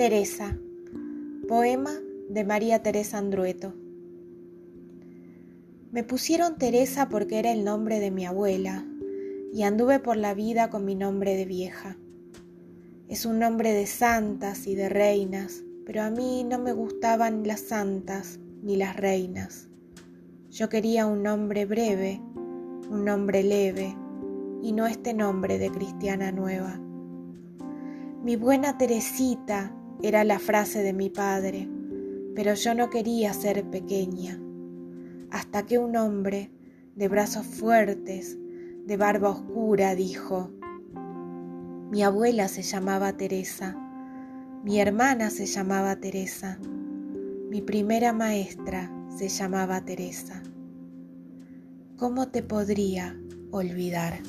Teresa. Poema de María Teresa Andrueto. Me pusieron Teresa porque era el nombre de mi abuela y anduve por la vida con mi nombre de vieja. Es un nombre de santas y de reinas, pero a mí no me gustaban las santas ni las reinas. Yo quería un nombre breve, un nombre leve, y no este nombre de cristiana nueva. Mi buena Teresita era la frase de mi padre, pero yo no quería ser pequeña, hasta que un hombre de brazos fuertes, de barba oscura, dijo, mi abuela se llamaba Teresa, mi hermana se llamaba Teresa, mi primera maestra se llamaba Teresa. ¿Cómo te podría olvidar?